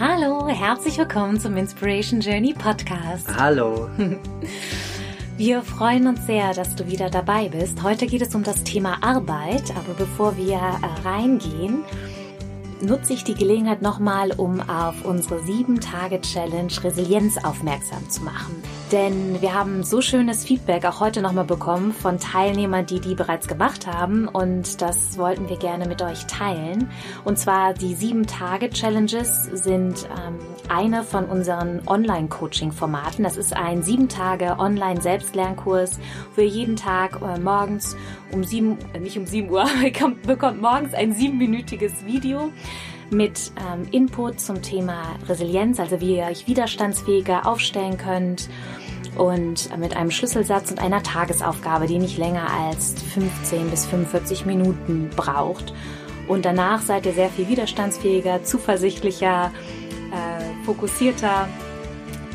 Hallo, herzlich willkommen zum Inspiration Journey Podcast. Hallo. Wir freuen uns sehr, dass du wieder dabei bist. Heute geht es um das Thema Arbeit, aber bevor wir äh, reingehen, nutze ich die Gelegenheit nochmal, um auf unsere 7-Tage-Challenge Resilienz aufmerksam zu machen. Denn wir haben so schönes Feedback auch heute nochmal bekommen von Teilnehmern, die die bereits gemacht haben. Und das wollten wir gerne mit euch teilen. Und zwar die 7-Tage-Challenges sind ähm, eine von unseren Online-Coaching-Formaten. Das ist ein 7-Tage Online-Selbstlernkurs, wo ihr jeden Tag äh, morgens um 7, äh, nicht um 7 Uhr, bekommt, bekommt morgens ein siebenminütiges Video mit ähm, Input zum Thema Resilienz, also wie ihr euch widerstandsfähiger aufstellen könnt und mit einem Schlüsselsatz und einer Tagesaufgabe, die nicht länger als 15 bis 45 Minuten braucht. Und danach seid ihr sehr viel widerstandsfähiger, zuversichtlicher, äh, fokussierter.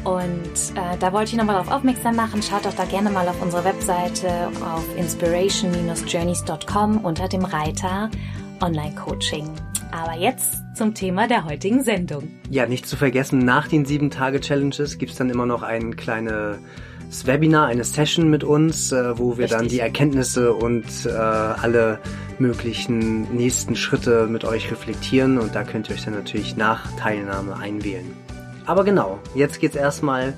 Und äh, da wollte ich nochmal darauf aufmerksam machen. Schaut doch da gerne mal auf unsere Webseite auf inspiration-journeys.com unter dem Reiter Online-Coaching. Aber jetzt zum Thema der heutigen Sendung. Ja, nicht zu vergessen, nach den sieben Tage Challenges gibt es dann immer noch ein kleines Webinar, eine Session mit uns, äh, wo wir Richtig. dann die Erkenntnisse und äh, alle möglichen nächsten Schritte mit euch reflektieren und da könnt ihr euch dann natürlich nach Teilnahme einwählen. Aber genau, jetzt geht's erstmal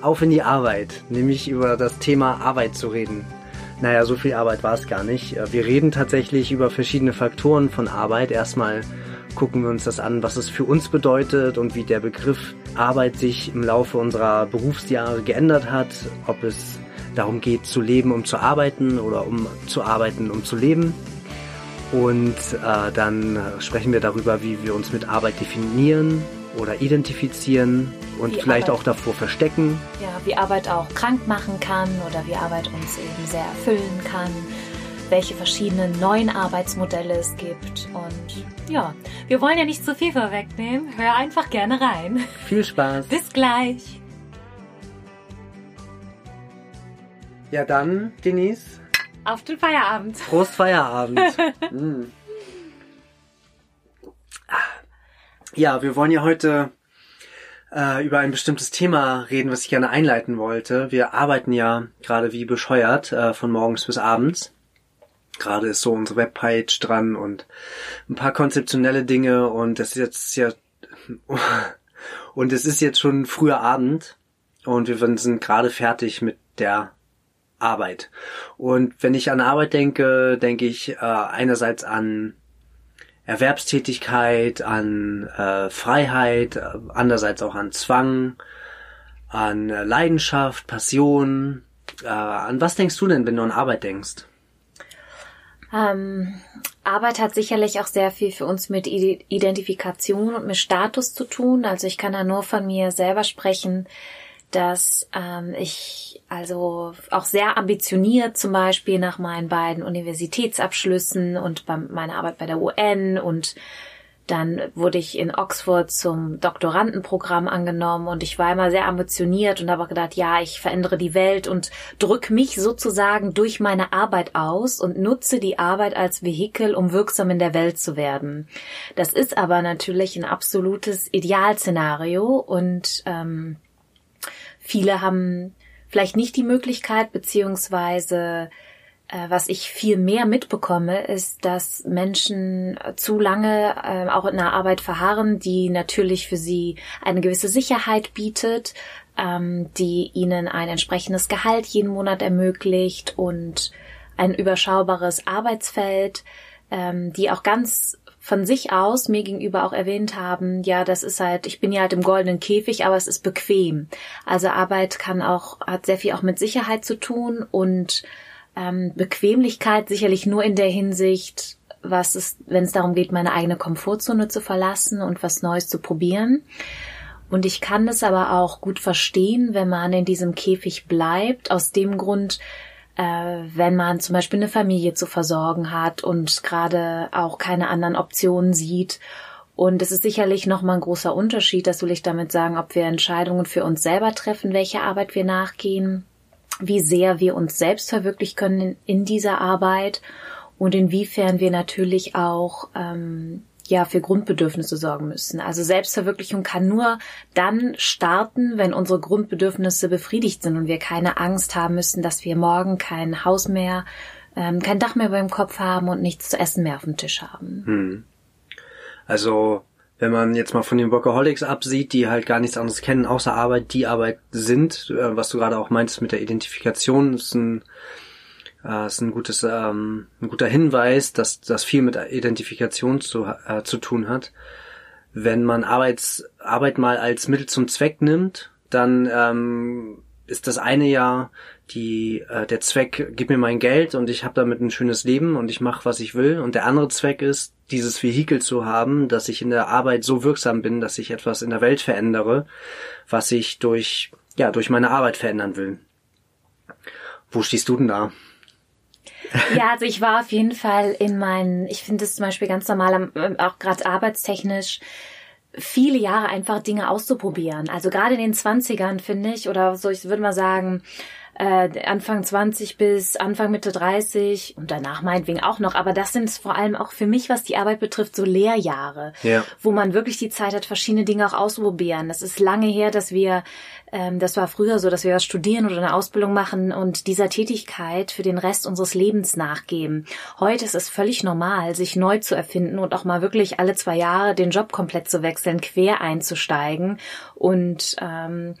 auf in die Arbeit, nämlich über das Thema Arbeit zu reden. Naja, so viel Arbeit war es gar nicht. Äh, wir reden tatsächlich über verschiedene Faktoren von Arbeit. Erstmal gucken wir uns das an, was es für uns bedeutet und wie der Begriff Arbeit sich im Laufe unserer Berufsjahre geändert hat. Ob es darum geht, zu leben, um zu arbeiten oder um zu arbeiten, um zu leben. Und äh, dann sprechen wir darüber, wie wir uns mit Arbeit definieren oder identifizieren und wie vielleicht Arbeit, auch davor verstecken. Ja, wie Arbeit auch krank machen kann oder wie Arbeit uns eben sehr erfüllen kann, welche verschiedenen neuen Arbeitsmodelle es gibt. Und ja, wir wollen ja nicht zu viel vorwegnehmen. Hör einfach gerne rein. Viel Spaß. Bis gleich. Ja, dann, Denise. Auf den Feierabend. Prost Feierabend. mm. Ja, wir wollen ja heute äh, über ein bestimmtes Thema reden, was ich gerne einleiten wollte. Wir arbeiten ja gerade wie bescheuert äh, von morgens bis abends. Gerade ist so unsere Webpage dran und ein paar konzeptionelle Dinge und das ist jetzt ja und es ist jetzt schon früher Abend und wir sind gerade fertig mit der Arbeit. Und wenn ich an Arbeit denke, denke ich äh, einerseits an Erwerbstätigkeit, an äh, Freiheit, andererseits auch an Zwang, an äh, Leidenschaft, Passion. Äh, an was denkst du denn, wenn du an Arbeit denkst? Ähm, Arbeit hat sicherlich auch sehr viel für uns mit Identifikation und mit Status zu tun. Also ich kann da nur von mir selber sprechen, dass ähm, ich also auch sehr ambitioniert zum Beispiel nach meinen beiden Universitätsabschlüssen und bei meiner Arbeit bei der UN und dann wurde ich in Oxford zum Doktorandenprogramm angenommen und ich war immer sehr ambitioniert und habe gedacht, ja, ich verändere die Welt und drück mich sozusagen durch meine Arbeit aus und nutze die Arbeit als Vehikel, um wirksam in der Welt zu werden. Das ist aber natürlich ein absolutes Idealszenario und ähm, viele haben vielleicht nicht die Möglichkeit, beziehungsweise äh, was ich viel mehr mitbekomme, ist, dass Menschen zu lange äh, auch in einer Arbeit verharren, die natürlich für sie eine gewisse Sicherheit bietet, ähm, die ihnen ein entsprechendes Gehalt jeden Monat ermöglicht und ein überschaubares Arbeitsfeld, ähm, die auch ganz von sich aus mir gegenüber auch erwähnt haben, ja, das ist halt, ich bin ja halt im goldenen Käfig, aber es ist bequem. Also Arbeit kann auch, hat sehr viel auch mit Sicherheit zu tun und ähm, Bequemlichkeit sicherlich nur in der Hinsicht, was ist, wenn es darum geht, meine eigene Komfortzone zu verlassen und was Neues zu probieren. Und ich kann es aber auch gut verstehen, wenn man in diesem Käfig bleibt, aus dem Grund, wenn man zum Beispiel eine Familie zu versorgen hat und gerade auch keine anderen Optionen sieht. Und es ist sicherlich nochmal ein großer Unterschied, das will ich damit sagen, ob wir Entscheidungen für uns selber treffen, welche Arbeit wir nachgehen, wie sehr wir uns selbst verwirklichen können in, in dieser Arbeit und inwiefern wir natürlich auch ähm, ja für Grundbedürfnisse sorgen müssen. Also Selbstverwirklichung kann nur dann starten, wenn unsere Grundbedürfnisse befriedigt sind und wir keine Angst haben müssen, dass wir morgen kein Haus mehr, ähm, kein Dach mehr über dem Kopf haben und nichts zu essen mehr auf dem Tisch haben. Hm. Also wenn man jetzt mal von den Workaholics absieht, die halt gar nichts anderes kennen außer Arbeit, die Arbeit sind, äh, was du gerade auch meintest mit der Identifikation, ist ein äh, ist ein gutes, ähm, ein guter Hinweis, dass das viel mit Identifikation zu, äh, zu tun hat. Wenn man Arbeits, Arbeit mal als Mittel zum Zweck nimmt, dann ähm, ist das eine ja die äh, der Zweck, gib mir mein Geld und ich habe damit ein schönes Leben und ich mache, was ich will. Und der andere Zweck ist, dieses Vehikel zu haben, dass ich in der Arbeit so wirksam bin, dass ich etwas in der Welt verändere, was ich durch ja durch meine Arbeit verändern will. Wo stehst du denn da? Ja, also ich war auf jeden Fall in meinen, ich finde es zum Beispiel ganz normal, ähm, auch gerade arbeitstechnisch, viele Jahre einfach Dinge auszuprobieren. Also gerade in den Zwanzigern finde ich, oder so, ich würde mal sagen, äh, Anfang 20 bis Anfang Mitte 30 und danach meinetwegen auch noch. Aber das sind vor allem auch für mich, was die Arbeit betrifft, so Lehrjahre, ja. wo man wirklich die Zeit hat, verschiedene Dinge auch auszuprobieren. Das ist lange her, dass wir, ähm, das war früher so, dass wir was studieren oder eine Ausbildung machen und dieser Tätigkeit für den Rest unseres Lebens nachgeben. Heute ist es völlig normal, sich neu zu erfinden und auch mal wirklich alle zwei Jahre den Job komplett zu wechseln, quer einzusteigen und ähm,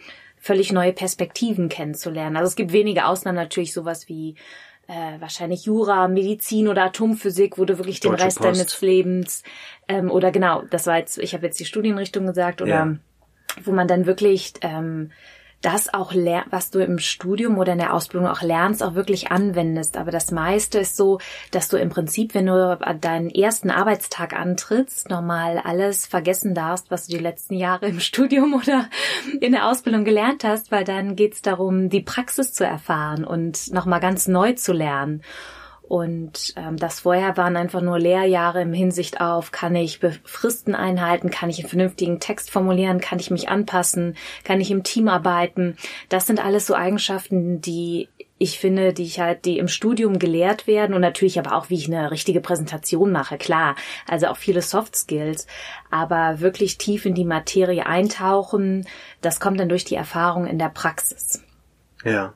völlig neue Perspektiven kennenzulernen. Also es gibt wenige Ausnahmen natürlich sowas wie äh, wahrscheinlich Jura, Medizin oder Atomphysik, wo du wirklich den Rest Post. deines Lebens ähm, oder genau, das war jetzt, ich habe jetzt die Studienrichtung gesagt oder ja. wo man dann wirklich ähm, das auch, was du im Studium oder in der Ausbildung auch lernst, auch wirklich anwendest. Aber das meiste ist so, dass du im Prinzip, wenn du deinen ersten Arbeitstag antrittst, normal alles vergessen darfst, was du die letzten Jahre im Studium oder in der Ausbildung gelernt hast, weil dann geht's darum, die Praxis zu erfahren und nochmal ganz neu zu lernen. Und ähm, das vorher waren einfach nur Lehrjahre im Hinsicht auf, kann ich Fristen einhalten, kann ich einen vernünftigen Text formulieren, kann ich mich anpassen, kann ich im Team arbeiten. Das sind alles so Eigenschaften, die ich finde, die ich halt, die im Studium gelehrt werden und natürlich aber auch, wie ich eine richtige Präsentation mache, klar. Also auch viele Soft Skills, aber wirklich tief in die Materie eintauchen, das kommt dann durch die Erfahrung in der Praxis. Ja.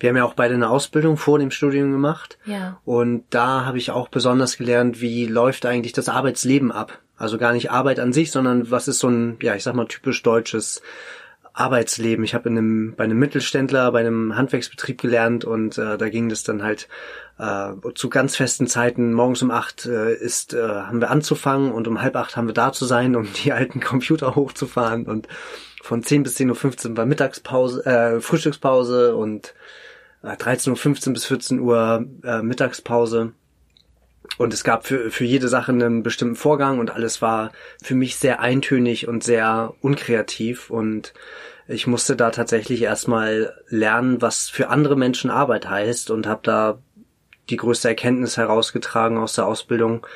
Wir haben ja auch beide eine Ausbildung vor dem Studium gemacht. Ja. Und da habe ich auch besonders gelernt, wie läuft eigentlich das Arbeitsleben ab. Also gar nicht Arbeit an sich, sondern was ist so ein, ja, ich sag mal, typisch deutsches Arbeitsleben. Ich habe in einem, bei einem Mittelständler, bei einem Handwerksbetrieb gelernt und äh, da ging das dann halt äh, zu ganz festen Zeiten. Morgens um acht äh, ist, äh, haben wir anzufangen und um halb acht haben wir da zu sein, um die alten Computer hochzufahren und von 10 bis 10.15 Uhr war Mittagspause, äh, Frühstückspause und äh, 13.15 Uhr bis 14 Uhr äh, Mittagspause. Und es gab für, für jede Sache einen bestimmten Vorgang und alles war für mich sehr eintönig und sehr unkreativ und ich musste da tatsächlich erstmal lernen, was für andere Menschen Arbeit heißt und habe da die größte Erkenntnis herausgetragen aus der Ausbildung,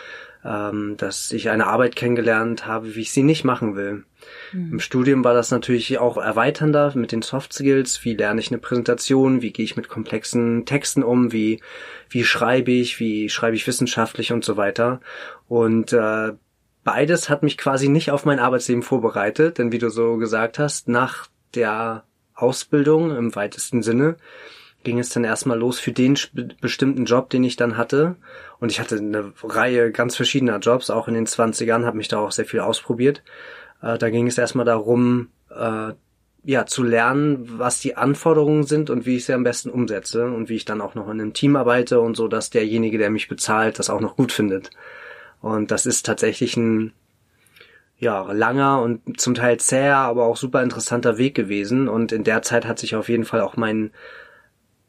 ähm, dass ich eine Arbeit kennengelernt habe, wie ich sie nicht machen will. Mhm. Im Studium war das natürlich auch erweiternder mit den Soft Skills. Wie lerne ich eine Präsentation? Wie gehe ich mit komplexen Texten um? Wie, wie schreibe ich? Wie schreibe ich wissenschaftlich und so weiter? Und äh, beides hat mich quasi nicht auf mein Arbeitsleben vorbereitet, denn wie du so gesagt hast, nach der Ausbildung im weitesten Sinne ging es dann erstmal los für den bestimmten Job, den ich dann hatte. Und ich hatte eine Reihe ganz verschiedener Jobs, auch in den 20ern, habe mich da auch sehr viel ausprobiert. Äh, da ging es erstmal darum, äh, ja, zu lernen, was die Anforderungen sind und wie ich sie am besten umsetze und wie ich dann auch noch in einem Team arbeite und so, dass derjenige, der mich bezahlt, das auch noch gut findet. Und das ist tatsächlich ein, ja, langer und zum Teil zäher, aber auch super interessanter Weg gewesen. Und in der Zeit hat sich auf jeden Fall auch mein,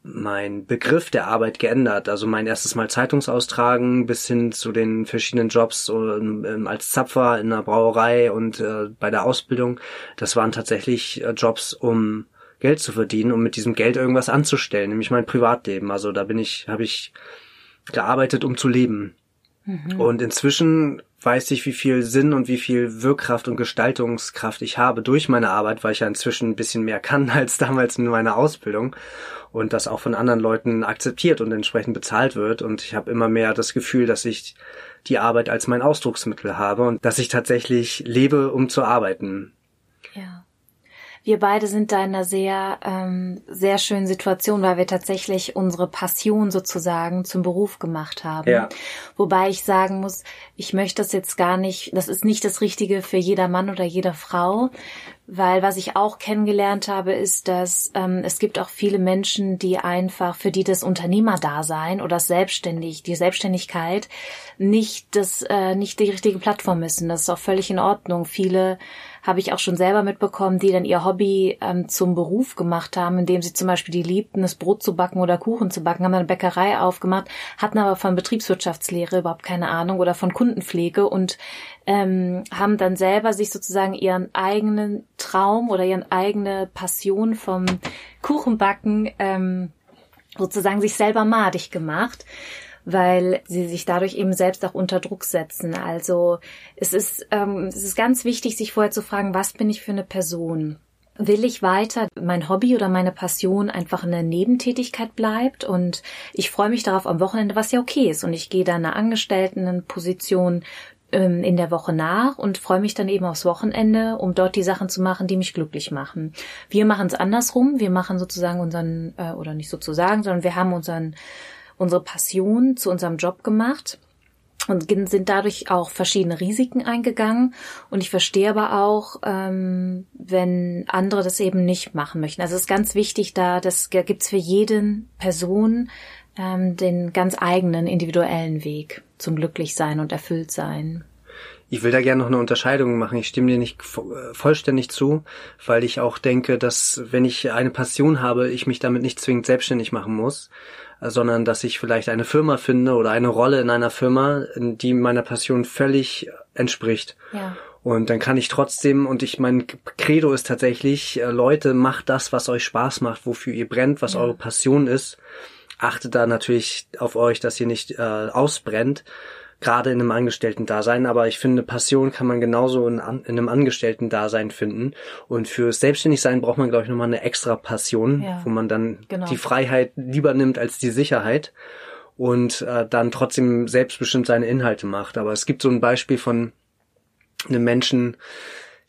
mein Begriff der Arbeit geändert. Also mein erstes Mal Zeitungsaustragen bis hin zu den verschiedenen Jobs ähm, als Zapfer in der Brauerei und äh, bei der Ausbildung. Das waren tatsächlich äh, Jobs, um Geld zu verdienen, um mit diesem Geld irgendwas anzustellen, nämlich mein Privatleben. Also da bin ich, habe ich gearbeitet, um zu leben. Mhm. Und inzwischen weiß ich, wie viel Sinn und wie viel Wirkkraft und Gestaltungskraft ich habe durch meine Arbeit, weil ich ja inzwischen ein bisschen mehr kann als damals in meiner Ausbildung und das auch von anderen Leuten akzeptiert und entsprechend bezahlt wird. Und ich habe immer mehr das Gefühl, dass ich die Arbeit als mein Ausdrucksmittel habe und dass ich tatsächlich lebe, um zu arbeiten. Wir beide sind da in einer sehr, ähm, sehr schönen Situation, weil wir tatsächlich unsere Passion sozusagen zum Beruf gemacht haben. Ja. Wobei ich sagen muss, ich möchte das jetzt gar nicht, das ist nicht das Richtige für jeder Mann oder jede Frau, weil was ich auch kennengelernt habe, ist, dass ähm, es gibt auch viele Menschen, die einfach, für die das Unternehmerdasein oder das Selbstständig, die Selbstständigkeit nicht das, äh, nicht die richtige Plattform müssen. Das ist auch völlig in Ordnung. Viele habe ich auch schon selber mitbekommen, die dann ihr Hobby ähm, zum Beruf gemacht haben, indem sie zum Beispiel die liebten, das Brot zu backen oder Kuchen zu backen, haben dann eine Bäckerei aufgemacht, hatten aber von Betriebswirtschaftslehre überhaupt keine Ahnung oder von Kundenpflege und ähm, haben dann selber sich sozusagen ihren eigenen Traum oder ihren eigene Passion vom Kuchenbacken ähm, sozusagen sich selber madig gemacht weil sie sich dadurch eben selbst auch unter Druck setzen. Also es ist, ähm, es ist ganz wichtig, sich vorher zu fragen, was bin ich für eine Person? Will ich weiter mein Hobby oder meine Passion einfach eine Nebentätigkeit bleibt und ich freue mich darauf am Wochenende, was ja okay ist und ich gehe da einer Angestelltenposition ähm, in der Woche nach und freue mich dann eben aufs Wochenende, um dort die Sachen zu machen, die mich glücklich machen. Wir machen es andersrum. Wir machen sozusagen unseren, äh, oder nicht sozusagen, sondern wir haben unseren unsere Passion zu unserem Job gemacht und sind dadurch auch verschiedene Risiken eingegangen. Und ich verstehe aber auch, ähm, wenn andere das eben nicht machen möchten. Also es ist ganz wichtig, da das gibt's für jeden Person ähm, den ganz eigenen individuellen Weg zum Glücklichsein und Erfülltsein. Ich will da gerne noch eine Unterscheidung machen. Ich stimme dir nicht äh, vollständig zu, weil ich auch denke, dass wenn ich eine Passion habe, ich mich damit nicht zwingend selbstständig machen muss, sondern dass ich vielleicht eine Firma finde oder eine Rolle in einer Firma, die meiner Passion völlig entspricht. Ja. Und dann kann ich trotzdem, und ich mein Credo ist tatsächlich, äh, Leute, macht das, was euch Spaß macht, wofür ihr brennt, was ja. eure Passion ist. Achtet da natürlich auf euch, dass ihr nicht äh, ausbrennt gerade in einem Angestellten-Dasein, aber ich finde, Passion kann man genauso in, in einem Angestellten-Dasein finden. Und fürs Selbstständigsein braucht man, glaube ich, nochmal eine extra Passion, ja, wo man dann genau. die Freiheit lieber nimmt als die Sicherheit und äh, dann trotzdem selbstbestimmt seine Inhalte macht. Aber es gibt so ein Beispiel von einem Menschen,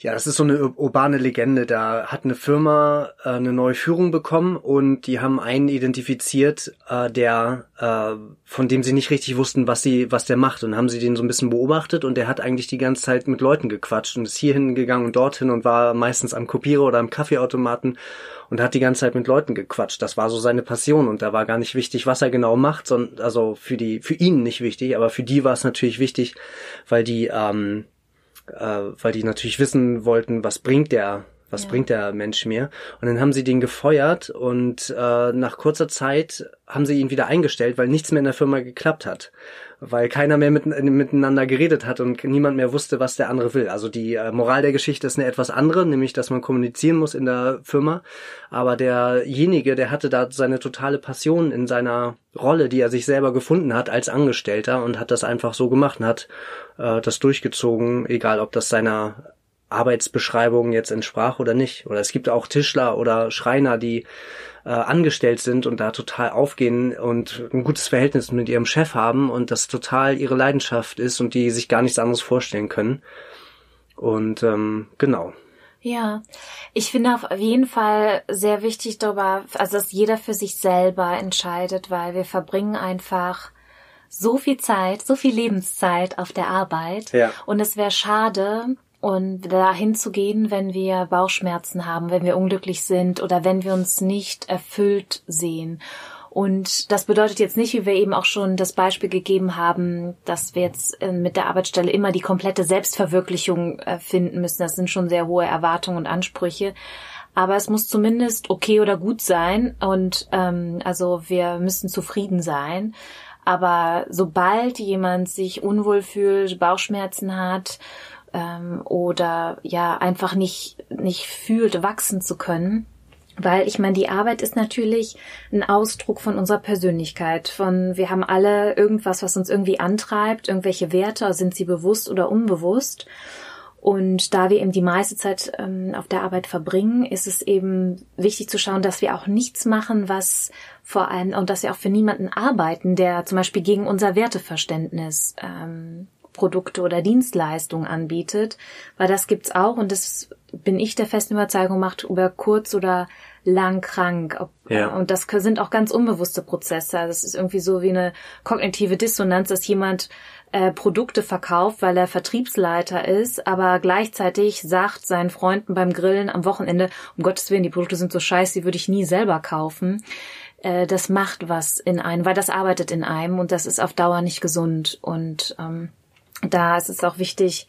ja, das ist so eine urbane Legende. Da hat eine Firma äh, eine neue Führung bekommen und die haben einen identifiziert, äh, der äh, von dem sie nicht richtig wussten, was sie, was der macht. Und haben sie den so ein bisschen beobachtet und der hat eigentlich die ganze Zeit mit Leuten gequatscht und ist hierhin gegangen und dorthin und war meistens am Kopierer oder am Kaffeeautomaten und hat die ganze Zeit mit Leuten gequatscht. Das war so seine Passion und da war gar nicht wichtig, was er genau macht, sondern also für die, für ihn nicht wichtig, aber für die war es natürlich wichtig, weil die ähm, äh, weil die natürlich wissen wollten, was bringt der, was ja. bringt der Mensch mir. Und dann haben sie den gefeuert und äh, nach kurzer Zeit haben sie ihn wieder eingestellt, weil nichts mehr in der Firma geklappt hat weil keiner mehr mit, miteinander geredet hat und niemand mehr wusste, was der andere will. Also die äh, Moral der Geschichte ist eine etwas andere, nämlich dass man kommunizieren muss in der Firma. Aber derjenige, der hatte da seine totale Passion in seiner Rolle, die er sich selber gefunden hat als Angestellter und hat das einfach so gemacht und hat äh, das durchgezogen, egal ob das seiner Arbeitsbeschreibung jetzt entsprach oder nicht. Oder es gibt auch Tischler oder Schreiner, die äh, angestellt sind und da total aufgehen und ein gutes Verhältnis mit ihrem Chef haben und das total ihre Leidenschaft ist und die sich gar nichts anderes vorstellen können. Und ähm, genau. Ja, ich finde auf jeden Fall sehr wichtig darüber, also dass jeder für sich selber entscheidet, weil wir verbringen einfach so viel Zeit, so viel Lebenszeit auf der Arbeit. Ja. Und es wäre schade, und dahin zu gehen, wenn wir Bauchschmerzen haben, wenn wir unglücklich sind oder wenn wir uns nicht erfüllt sehen. Und das bedeutet jetzt nicht, wie wir eben auch schon das Beispiel gegeben haben, dass wir jetzt äh, mit der Arbeitsstelle immer die komplette Selbstverwirklichung äh, finden müssen. Das sind schon sehr hohe Erwartungen und Ansprüche. aber es muss zumindest okay oder gut sein und ähm, also wir müssen zufrieden sein. Aber sobald jemand sich unwohl fühlt, Bauchschmerzen hat ähm, oder ja einfach nicht nicht fühlt, wachsen zu können, weil ich meine, die Arbeit ist natürlich ein Ausdruck von unserer Persönlichkeit. Von wir haben alle irgendwas, was uns irgendwie antreibt, irgendwelche Werte, sind sie bewusst oder unbewusst. Und da wir eben die meiste Zeit ähm, auf der Arbeit verbringen, ist es eben wichtig zu schauen, dass wir auch nichts machen, was vor allem und dass wir auch für niemanden arbeiten, der zum Beispiel gegen unser Werteverständnis ähm, Produkte oder Dienstleistungen anbietet, weil das gibt's auch und das bin ich der festen Überzeugung macht über kurz oder lang krank. Ja. Und das sind auch ganz unbewusste Prozesse. Das also ist irgendwie so wie eine kognitive Dissonanz, dass jemand äh, Produkte verkauft, weil er Vertriebsleiter ist, aber gleichzeitig sagt seinen Freunden beim Grillen am Wochenende, um Gottes Willen, die Produkte sind so scheiße, die würde ich nie selber kaufen. Äh, das macht was in einem, weil das arbeitet in einem und das ist auf Dauer nicht gesund. Und ähm, da ist es auch wichtig,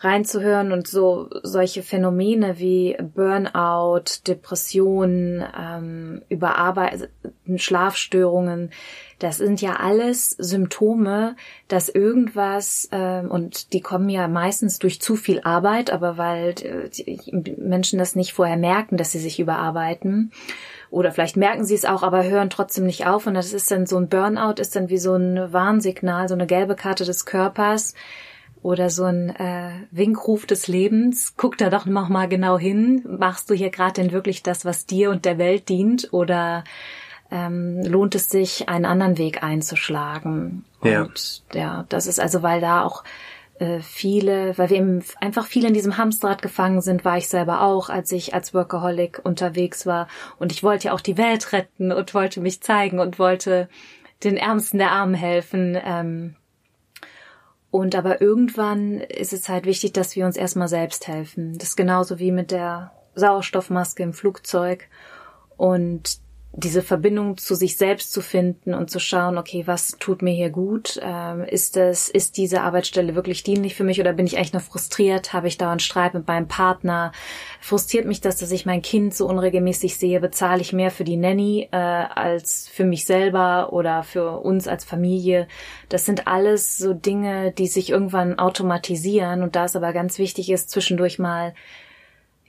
reinzuhören und so solche Phänomene wie Burnout, Depressionen, ähm, Überarbeiten, Schlafstörungen, das sind ja alles Symptome, dass irgendwas ähm, und die kommen ja meistens durch zu viel Arbeit, aber weil äh, Menschen das nicht vorher merken, dass sie sich überarbeiten oder vielleicht merken sie es auch, aber hören trotzdem nicht auf und das ist dann so ein Burnout ist dann wie so ein Warnsignal, so eine gelbe Karte des Körpers oder so ein äh, Winkruf des Lebens. Guck da doch noch mal genau hin. Machst du hier gerade denn wirklich das, was dir und der Welt dient, oder ähm, lohnt es sich, einen anderen Weg einzuschlagen? Ja. Und ja, das ist also, weil da auch äh, viele, weil wir eben einfach viele in diesem Hamsterrad gefangen sind, war ich selber auch, als ich als Workaholic unterwegs war. Und ich wollte ja auch die Welt retten und wollte mich zeigen und wollte den Ärmsten der Armen helfen. Ähm, und aber irgendwann ist es halt wichtig, dass wir uns erstmal selbst helfen. Das ist genauso wie mit der Sauerstoffmaske im Flugzeug. Und diese Verbindung zu sich selbst zu finden und zu schauen, okay, was tut mir hier gut? Ähm, ist das, ist diese Arbeitsstelle wirklich dienlich für mich oder bin ich eigentlich nur frustriert? Habe ich dauernd Streit mit meinem Partner? Frustriert mich das, dass ich mein Kind so unregelmäßig sehe? Bezahle ich mehr für die Nanny äh, als für mich selber oder für uns als Familie? Das sind alles so Dinge, die sich irgendwann automatisieren und da es aber ganz wichtig ist, zwischendurch mal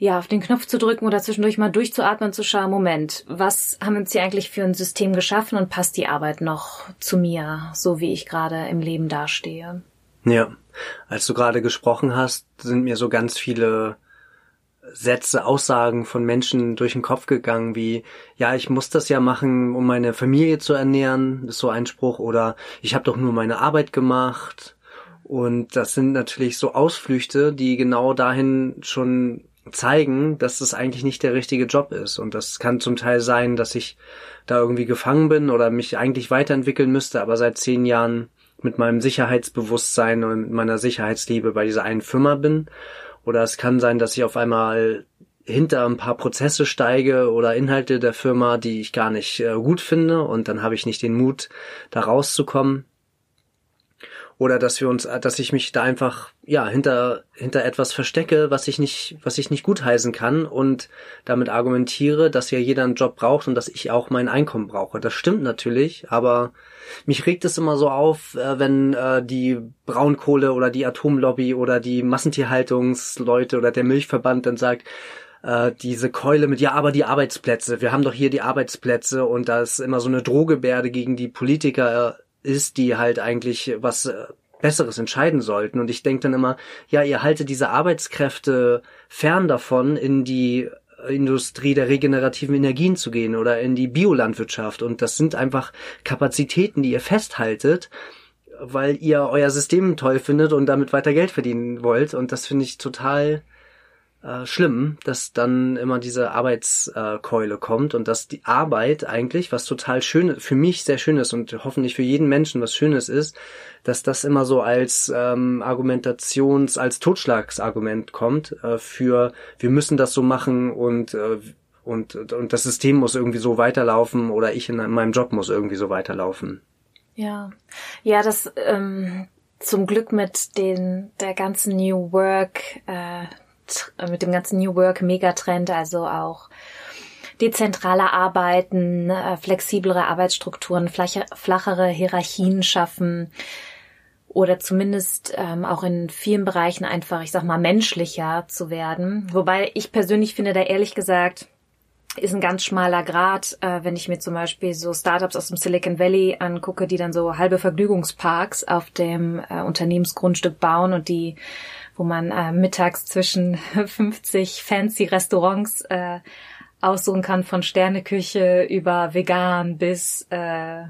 ja, auf den Knopf zu drücken oder zwischendurch mal durchzuatmen und zu schauen, Moment, was haben uns hier eigentlich für ein System geschaffen und passt die Arbeit noch zu mir, so wie ich gerade im Leben dastehe? Ja, als du gerade gesprochen hast, sind mir so ganz viele Sätze, Aussagen von Menschen durch den Kopf gegangen, wie, ja, ich muss das ja machen, um meine Familie zu ernähren, ist so ein Spruch, oder ich habe doch nur meine Arbeit gemacht. Und das sind natürlich so Ausflüchte, die genau dahin schon zeigen, dass das eigentlich nicht der richtige Job ist. Und das kann zum Teil sein, dass ich da irgendwie gefangen bin oder mich eigentlich weiterentwickeln müsste, aber seit zehn Jahren mit meinem Sicherheitsbewusstsein und mit meiner Sicherheitsliebe bei dieser einen Firma bin. Oder es kann sein, dass ich auf einmal hinter ein paar Prozesse steige oder Inhalte der Firma, die ich gar nicht äh, gut finde und dann habe ich nicht den Mut, da rauszukommen oder dass wir uns, dass ich mich da einfach ja hinter hinter etwas verstecke, was ich nicht was ich nicht gutheißen kann und damit argumentiere, dass ja jeder einen Job braucht und dass ich auch mein Einkommen brauche. Das stimmt natürlich, aber mich regt es immer so auf, äh, wenn äh, die Braunkohle oder die Atomlobby oder die Massentierhaltungsleute oder der Milchverband dann sagt, äh, diese Keule mit, ja, aber die Arbeitsplätze, wir haben doch hier die Arbeitsplätze und da ist immer so eine Drohgebärde gegen die Politiker ist, die halt eigentlich was äh, Besseres entscheiden sollten. Und ich denke dann immer, ja, ihr haltet diese Arbeitskräfte fern davon, in die Industrie der regenerativen Energien zu gehen oder in die Biolandwirtschaft. Und das sind einfach Kapazitäten, die ihr festhaltet, weil ihr euer System toll findet und damit weiter Geld verdienen wollt. Und das finde ich total äh, schlimm, dass dann immer diese Arbeitskeule kommt und dass die Arbeit eigentlich, was total schön, für mich sehr schön ist und hoffentlich für jeden Menschen was Schönes ist, dass das immer so als ähm, Argumentations-, als Totschlagsargument kommt äh, für wir müssen das so machen und äh, und, und das System muss irgendwie so weiterlaufen oder ich in meinem Job muss irgendwie so weiterlaufen. Ja, ja, das ähm, zum Glück mit den der ganzen New Work äh, mit dem ganzen New Work Megatrend, also auch dezentraler arbeiten, äh, flexiblere Arbeitsstrukturen, flache, flachere Hierarchien schaffen oder zumindest ähm, auch in vielen Bereichen einfach, ich sag mal, menschlicher zu werden. Wobei ich persönlich finde da ehrlich gesagt, ist ein ganz schmaler Grad, äh, wenn ich mir zum Beispiel so Startups aus dem Silicon Valley angucke, die dann so halbe Vergnügungsparks auf dem äh, Unternehmensgrundstück bauen und die, wo man äh, mittags zwischen 50 fancy Restaurants äh, aussuchen kann, von Sterneküche über vegan bis äh,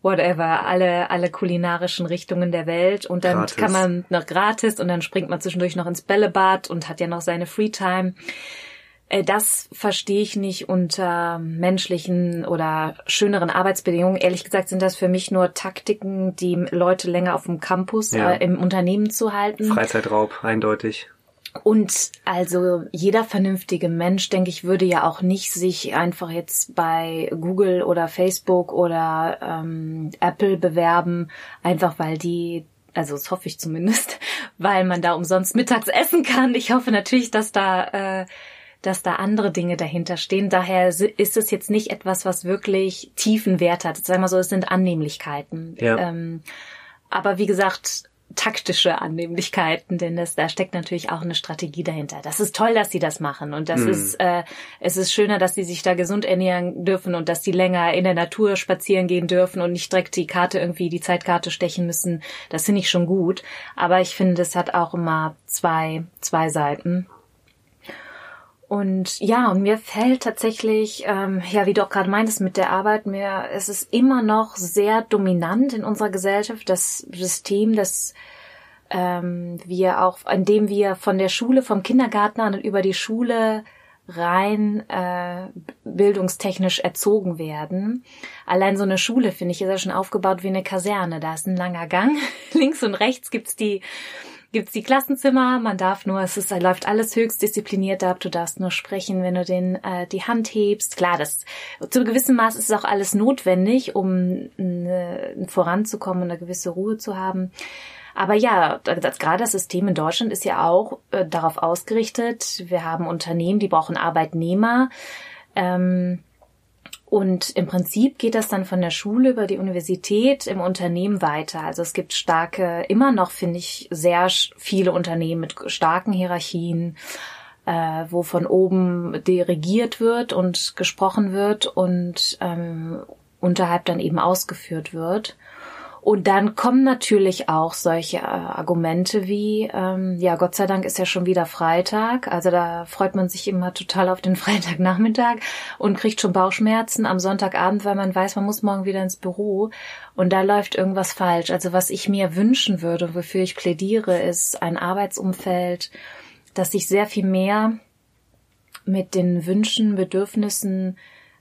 whatever, alle, alle kulinarischen Richtungen der Welt. Und dann gratis. kann man noch gratis und dann springt man zwischendurch noch ins Bällebad und hat ja noch seine Freetime. Äh, das verstehe ich nicht unter menschlichen oder schöneren Arbeitsbedingungen. Ehrlich gesagt sind das für mich nur Taktiken, die Leute länger auf dem Campus ja. äh, im Unternehmen zu halten. Freizeitraub, eindeutig. Und also jeder vernünftige Mensch, denke ich, würde ja auch nicht sich einfach jetzt bei Google oder Facebook oder ähm, Apple bewerben, einfach weil die also das hoffe ich zumindest, weil man da umsonst mittags essen kann. Ich hoffe natürlich, dass da äh, dass da andere Dinge dahinter stehen. Daher ist es jetzt nicht etwas, was wirklich tiefen Wert hat. Sagen wir so, es sind Annehmlichkeiten. Ja. Ähm, aber wie gesagt, taktische Annehmlichkeiten, denn das, da steckt natürlich auch eine Strategie dahinter. Das ist toll, dass sie das machen und das mhm. ist, äh, es ist schöner, dass sie sich da gesund ernähren dürfen und dass sie länger in der Natur spazieren gehen dürfen und nicht direkt die Karte irgendwie, die Zeitkarte stechen müssen. Das finde ich schon gut. Aber ich finde, das hat auch immer zwei, zwei Seiten. Und ja, und mir fällt tatsächlich, ähm, ja, wie du auch gerade meintest mit der Arbeit, mir es ist immer noch sehr dominant in unserer Gesellschaft das System, das ähm, wir auch, an dem wir von der Schule, vom Kindergarten an über die Schule rein äh, bildungstechnisch erzogen werden. Allein so eine Schule, finde ich, ist ja schon aufgebaut wie eine Kaserne. Da ist ein langer Gang. Links und rechts gibt's die gibt's die Klassenzimmer, man darf nur, es ist, läuft alles höchst diszipliniert ab, du darfst nur sprechen, wenn du den äh, die Hand hebst. Klar, das zu gewissem Maß ist auch alles notwendig, um äh, voranzukommen und eine gewisse Ruhe zu haben. Aber ja, das, gerade das System in Deutschland ist ja auch äh, darauf ausgerichtet. Wir haben Unternehmen, die brauchen Arbeitnehmer. Ähm, und im Prinzip geht das dann von der Schule über die Universität im Unternehmen weiter. Also es gibt starke, immer noch finde ich sehr viele Unternehmen mit starken Hierarchien, äh, wo von oben dirigiert wird und gesprochen wird und ähm, unterhalb dann eben ausgeführt wird. Und dann kommen natürlich auch solche äh, Argumente wie, ähm, ja, Gott sei Dank ist ja schon wieder Freitag. Also da freut man sich immer total auf den Freitagnachmittag und kriegt schon Bauchschmerzen am Sonntagabend, weil man weiß, man muss morgen wieder ins Büro. Und da läuft irgendwas falsch. Also was ich mir wünschen würde, wofür ich plädiere, ist ein Arbeitsumfeld, das sich sehr viel mehr mit den Wünschen, Bedürfnissen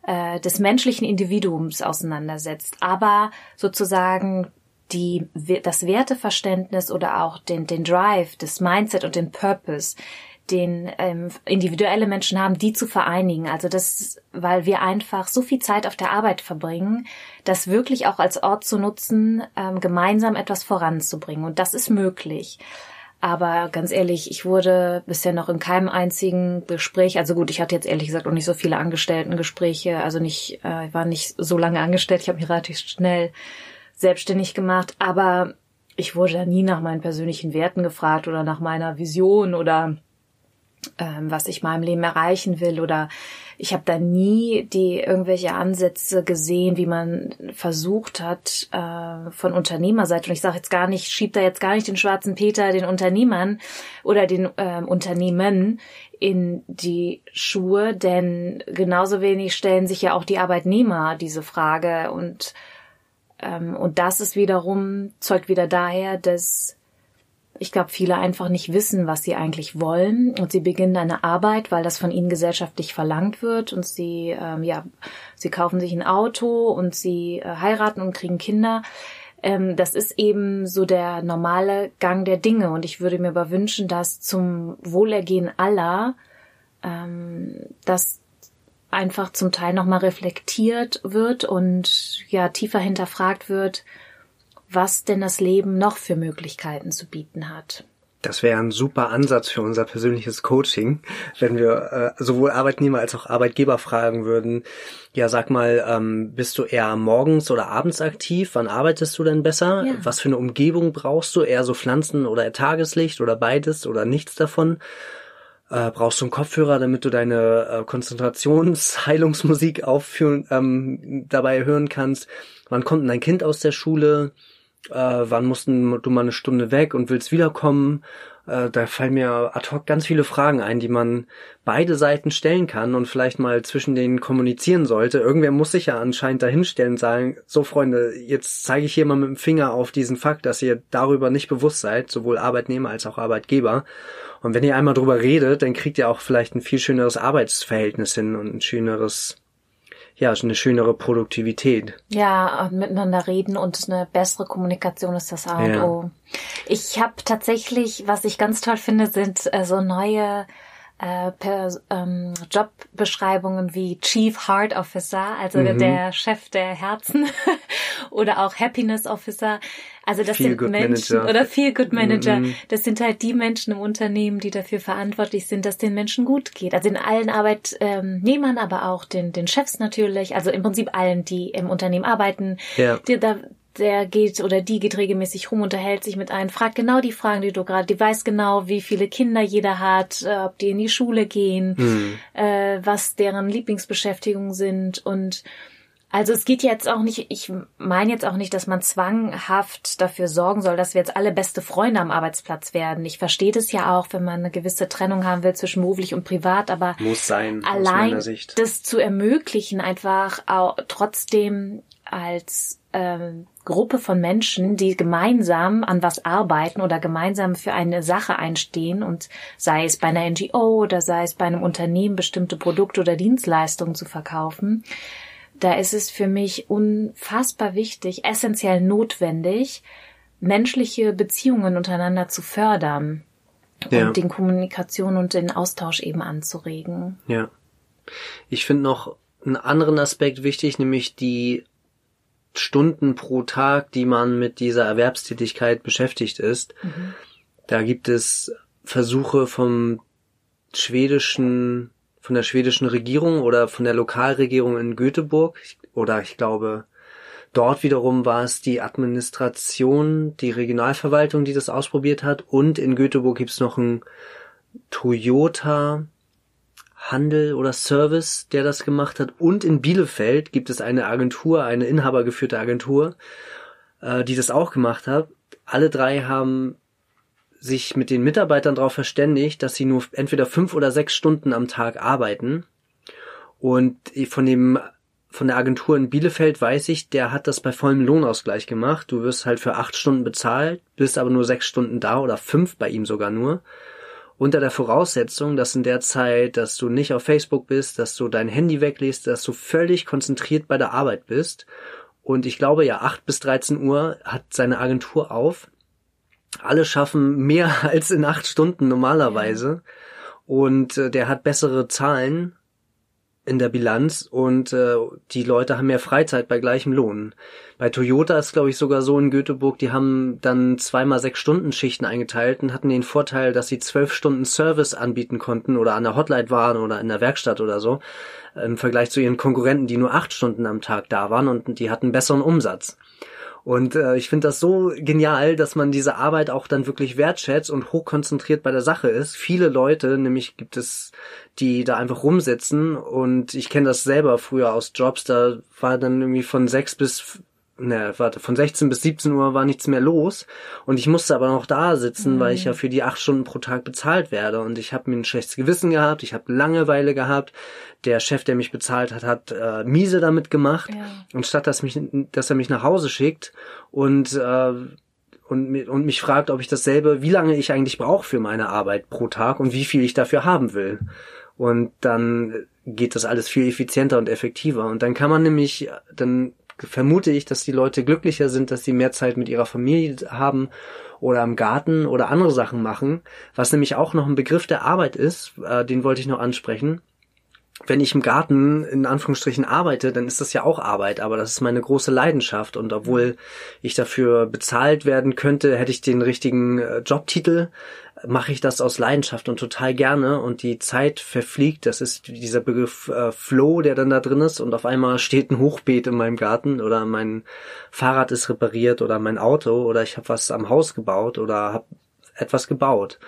äh, des menschlichen Individuums auseinandersetzt, aber sozusagen die, das Werteverständnis oder auch den, den Drive, das Mindset und den Purpose, den ähm, individuelle Menschen haben, die zu vereinigen. Also das, weil wir einfach so viel Zeit auf der Arbeit verbringen, das wirklich auch als Ort zu nutzen, ähm, gemeinsam etwas voranzubringen. Und das ist möglich. Aber ganz ehrlich, ich wurde bisher noch in keinem einzigen Gespräch, also gut, ich hatte jetzt ehrlich gesagt auch nicht so viele Angestelltengespräche, also nicht, äh, ich war nicht so lange angestellt, ich habe mich relativ schnell selbstständig gemacht, aber ich wurde da nie nach meinen persönlichen Werten gefragt oder nach meiner Vision oder ähm, was ich im Leben erreichen will oder ich habe da nie die irgendwelche Ansätze gesehen, wie man versucht hat äh, von Unternehmerseite. Und ich sage jetzt gar nicht, schieb da jetzt gar nicht den schwarzen Peter den Unternehmern oder den äh, Unternehmen in die Schuhe, denn genauso wenig stellen sich ja auch die Arbeitnehmer diese Frage und ähm, und das ist wiederum zeugt wieder daher, dass ich glaube, viele einfach nicht wissen, was sie eigentlich wollen. Und sie beginnen eine Arbeit, weil das von ihnen gesellschaftlich verlangt wird. Und sie, ähm, ja, sie kaufen sich ein Auto und sie äh, heiraten und kriegen Kinder. Ähm, das ist eben so der normale Gang der Dinge. Und ich würde mir aber wünschen, dass zum Wohlergehen aller ähm, dass einfach zum Teil nochmal reflektiert wird und ja tiefer hinterfragt wird, was denn das Leben noch für Möglichkeiten zu bieten hat. Das wäre ein super Ansatz für unser persönliches Coaching, wenn wir äh, sowohl Arbeitnehmer als auch Arbeitgeber fragen würden, ja, sag mal, ähm, bist du eher morgens oder abends aktiv? Wann arbeitest du denn besser? Ja. Was für eine Umgebung brauchst du? Eher so Pflanzen oder Tageslicht oder beides oder nichts davon? Äh, brauchst du einen Kopfhörer, damit du deine äh, Konzentrationsheilungsmusik aufführen, ähm, dabei hören kannst? Wann kommt denn dein Kind aus der Schule? Äh, wann musst du mal eine Stunde weg und willst wiederkommen? Äh, da fallen mir ad hoc ganz viele Fragen ein, die man beide Seiten stellen kann und vielleicht mal zwischen denen kommunizieren sollte. Irgendwer muss sich ja anscheinend dahinstellen und sagen, so Freunde, jetzt zeige ich hier mal mit dem Finger auf diesen Fakt, dass ihr darüber nicht bewusst seid, sowohl Arbeitnehmer als auch Arbeitgeber. Und wenn ihr einmal drüber redet, dann kriegt ihr auch vielleicht ein viel schöneres Arbeitsverhältnis hin und ein schöneres ja, eine schönere Produktivität. Ja, miteinander reden und eine bessere Kommunikation ist das A und ja. O. Ich habe tatsächlich, was ich ganz toll finde, sind äh, so neue äh, per, ähm, Jobbeschreibungen wie Chief Heart Officer, also mhm. der Chef der Herzen, oder auch Happiness Officer. Also das Feel sind Menschen Manager. oder Feel Good Manager. Mhm. Das sind halt die Menschen im Unternehmen, die dafür verantwortlich sind, dass den Menschen gut geht. Also in allen Arbeitnehmern, aber auch den, den Chefs natürlich. Also im Prinzip allen, die im Unternehmen arbeiten. Ja. Die, da, der geht oder die geht regelmäßig rum, unterhält sich mit einem, fragt genau die Fragen, die du gerade, die weiß genau, wie viele Kinder jeder hat, äh, ob die in die Schule gehen, mhm. äh, was deren Lieblingsbeschäftigungen sind und also es geht jetzt auch nicht, ich meine jetzt auch nicht, dass man zwanghaft dafür sorgen soll, dass wir jetzt alle beste Freunde am Arbeitsplatz werden. Ich verstehe das ja auch, wenn man eine gewisse Trennung haben will zwischen beruflich und privat, aber muss sein, allein das zu ermöglichen, einfach auch trotzdem als ähm, Gruppe von Menschen, die gemeinsam an was arbeiten oder gemeinsam für eine Sache einstehen und sei es bei einer NGO oder sei es bei einem Unternehmen bestimmte Produkte oder Dienstleistungen zu verkaufen, da ist es für mich unfassbar wichtig, essentiell notwendig, menschliche Beziehungen untereinander zu fördern ja. und den Kommunikation und den Austausch eben anzuregen. Ja. Ich finde noch einen anderen Aspekt wichtig, nämlich die Stunden pro Tag, die man mit dieser Erwerbstätigkeit beschäftigt ist. Mhm. Da gibt es Versuche vom schwedischen von der schwedischen Regierung oder von der Lokalregierung in Göteborg oder ich glaube dort wiederum war es die Administration, die Regionalverwaltung, die das ausprobiert hat und in Göteborg gibt's noch ein Toyota Handel oder Service, der das gemacht hat und in Bielefeld gibt es eine Agentur, eine inhabergeführte Agentur, äh, die das auch gemacht hat. Alle drei haben sich mit den Mitarbeitern darauf verständigt, dass sie nur entweder fünf oder sechs Stunden am Tag arbeiten. Und von dem von der Agentur in Bielefeld weiß ich, der hat das bei vollem Lohnausgleich gemacht. Du wirst halt für acht Stunden bezahlt, bist aber nur sechs Stunden da oder fünf bei ihm sogar nur. Unter der Voraussetzung, dass in der Zeit, dass du nicht auf Facebook bist, dass du dein Handy weglässt, dass du völlig konzentriert bei der Arbeit bist. Und ich glaube ja, acht bis 13 Uhr hat seine Agentur auf alle schaffen mehr als in acht Stunden normalerweise. Und äh, der hat bessere Zahlen in der Bilanz und äh, die Leute haben mehr Freizeit bei gleichem Lohn. Bei Toyota ist glaube ich sogar so in Göteborg, die haben dann zweimal sechs Stunden Schichten eingeteilt und hatten den Vorteil, dass sie zwölf Stunden Service anbieten konnten oder an der Hotline waren oder in der Werkstatt oder so im Vergleich zu ihren Konkurrenten, die nur acht Stunden am Tag da waren und die hatten besseren Umsatz. Und äh, ich finde das so genial, dass man diese Arbeit auch dann wirklich wertschätzt und hochkonzentriert bei der Sache ist. Viele Leute, nämlich gibt es, die da einfach rumsitzen und ich kenne das selber früher aus Jobs, da war dann irgendwie von sechs bis ne, warte, von 16 bis 17 Uhr war nichts mehr los und ich musste aber noch da sitzen, mhm. weil ich ja für die acht Stunden pro Tag bezahlt werde und ich habe mir ein schlechtes Gewissen gehabt, ich habe Langeweile gehabt, der Chef, der mich bezahlt hat, hat äh, miese damit gemacht ja. und statt dass mich, dass er mich nach Hause schickt und äh, und, und mich fragt, ob ich dasselbe, wie lange ich eigentlich brauche für meine Arbeit pro Tag und wie viel ich dafür haben will. Und dann geht das alles viel effizienter und effektiver. Und dann kann man nämlich, dann vermute ich, dass die Leute glücklicher sind, dass sie mehr Zeit mit ihrer Familie haben oder im Garten oder andere Sachen machen, was nämlich auch noch ein Begriff der Arbeit ist, äh, den wollte ich noch ansprechen. Wenn ich im Garten in Anführungsstrichen arbeite, dann ist das ja auch Arbeit, aber das ist meine große Leidenschaft. Und obwohl ich dafür bezahlt werden könnte, hätte ich den richtigen äh, Jobtitel, mache ich das aus Leidenschaft und total gerne und die Zeit verfliegt. Das ist dieser Begriff äh, Flow, der dann da drin ist und auf einmal steht ein Hochbeet in meinem Garten oder mein Fahrrad ist repariert oder mein Auto oder ich habe was am Haus gebaut oder habe etwas gebaut.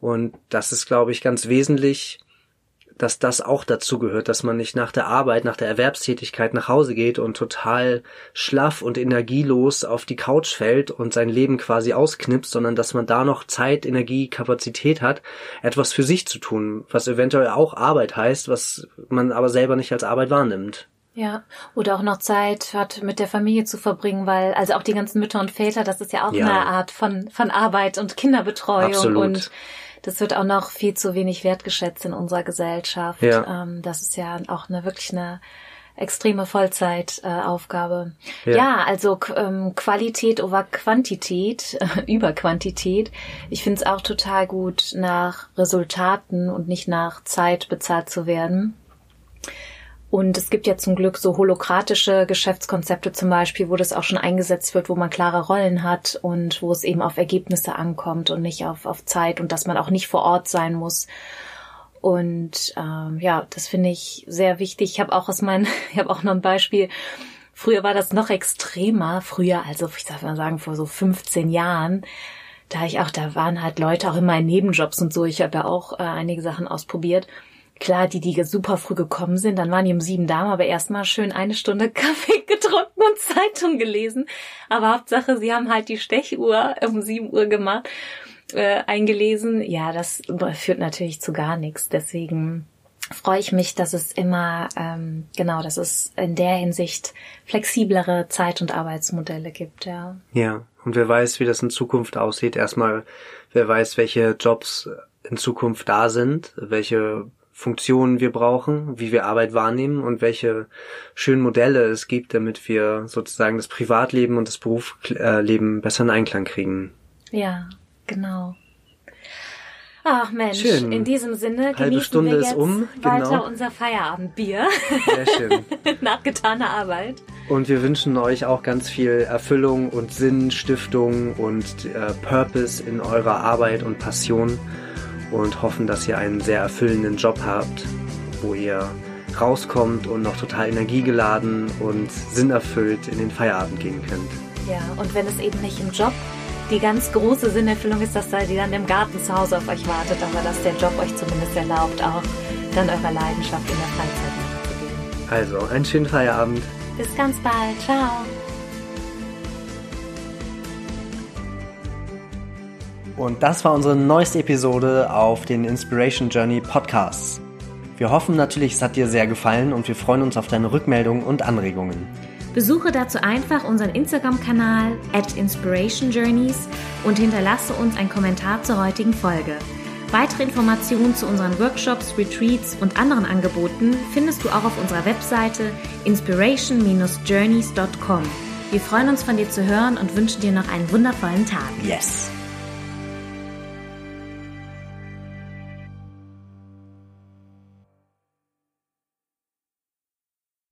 Und das ist, glaube ich, ganz wesentlich, dass das auch dazu gehört, dass man nicht nach der Arbeit, nach der Erwerbstätigkeit nach Hause geht und total schlaff und energielos auf die Couch fällt und sein Leben quasi ausknipst, sondern dass man da noch Zeit, Energie, Kapazität hat, etwas für sich zu tun, was eventuell auch Arbeit heißt, was man aber selber nicht als Arbeit wahrnimmt. Ja, oder auch noch Zeit hat, mit der Familie zu verbringen, weil, also auch die ganzen Mütter und Väter, das ist ja auch ja. eine Art von, von Arbeit und Kinderbetreuung Absolut. und das wird auch noch viel zu wenig wertgeschätzt in unserer Gesellschaft. Ja. Ähm, das ist ja auch eine wirklich eine extreme Vollzeitaufgabe. Äh, Ja. ja. also ähm, Qualität over Quantität, äh, über Quantität. Ich finde es auch total gut, nach Resultaten und nicht nach Zeit bezahlt zu werden. Und es gibt ja zum Glück so holokratische Geschäftskonzepte zum Beispiel, wo das auch schon eingesetzt wird, wo man klare Rollen hat und wo es eben auf Ergebnisse ankommt und nicht auf, auf Zeit und dass man auch nicht vor Ort sein muss. Und ähm, ja, das finde ich sehr wichtig. Ich habe auch aus meinen, ich habe auch noch ein Beispiel. Früher war das noch extremer. Früher, also ich darf mal sagen, vor so 15 Jahren, da ich auch, da waren halt Leute auch in meinen Nebenjobs und so. Ich habe ja auch äh, einige Sachen ausprobiert. Klar, die, die super früh gekommen sind, dann waren die um sieben da, aber erstmal schön eine Stunde Kaffee getrunken und Zeitung gelesen. Aber Hauptsache, sie haben halt die Stechuhr um sieben Uhr gemacht, äh, eingelesen. Ja, das führt natürlich zu gar nichts. Deswegen freue ich mich, dass es immer, ähm, genau, dass es in der Hinsicht flexiblere Zeit- und Arbeitsmodelle gibt, ja. Ja, und wer weiß, wie das in Zukunft aussieht. Erstmal, wer weiß, welche Jobs in Zukunft da sind, welche Funktionen wir brauchen, wie wir Arbeit wahrnehmen und welche schönen Modelle es gibt, damit wir sozusagen das Privatleben und das Berufsleben besser in Einklang kriegen. Ja, genau. Ach Mensch, Schön. in diesem Sinne Halbe genießen Stunde wir ist jetzt um, weiter genau. unser Feierabendbier Sehr schön. nach getaner Arbeit. Und wir wünschen euch auch ganz viel Erfüllung und Sinn, Stiftung und äh, Purpose in eurer Arbeit und Passion und hoffen, dass ihr einen sehr erfüllenden Job habt, wo ihr rauskommt und noch total energiegeladen und sinnerfüllt in den Feierabend gehen könnt. Ja, und wenn es eben nicht im Job die ganz große Sinnerfüllung ist, dass da die dann im Garten zu Hause auf euch wartet, aber dass der Job euch zumindest erlaubt, auch dann eurer Leidenschaft in der Freizeit nachzugehen. Also, einen schönen Feierabend. Bis ganz bald. Ciao. Und das war unsere neueste Episode auf den Inspiration Journey Podcasts. Wir hoffen natürlich, es hat dir sehr gefallen und wir freuen uns auf deine Rückmeldungen und Anregungen. Besuche dazu einfach unseren Instagram-Kanal at Inspiration Journeys und hinterlasse uns einen Kommentar zur heutigen Folge. Weitere Informationen zu unseren Workshops, Retreats und anderen Angeboten findest du auch auf unserer Webseite inspiration-journeys.com. Wir freuen uns von dir zu hören und wünschen dir noch einen wundervollen Tag. Yes!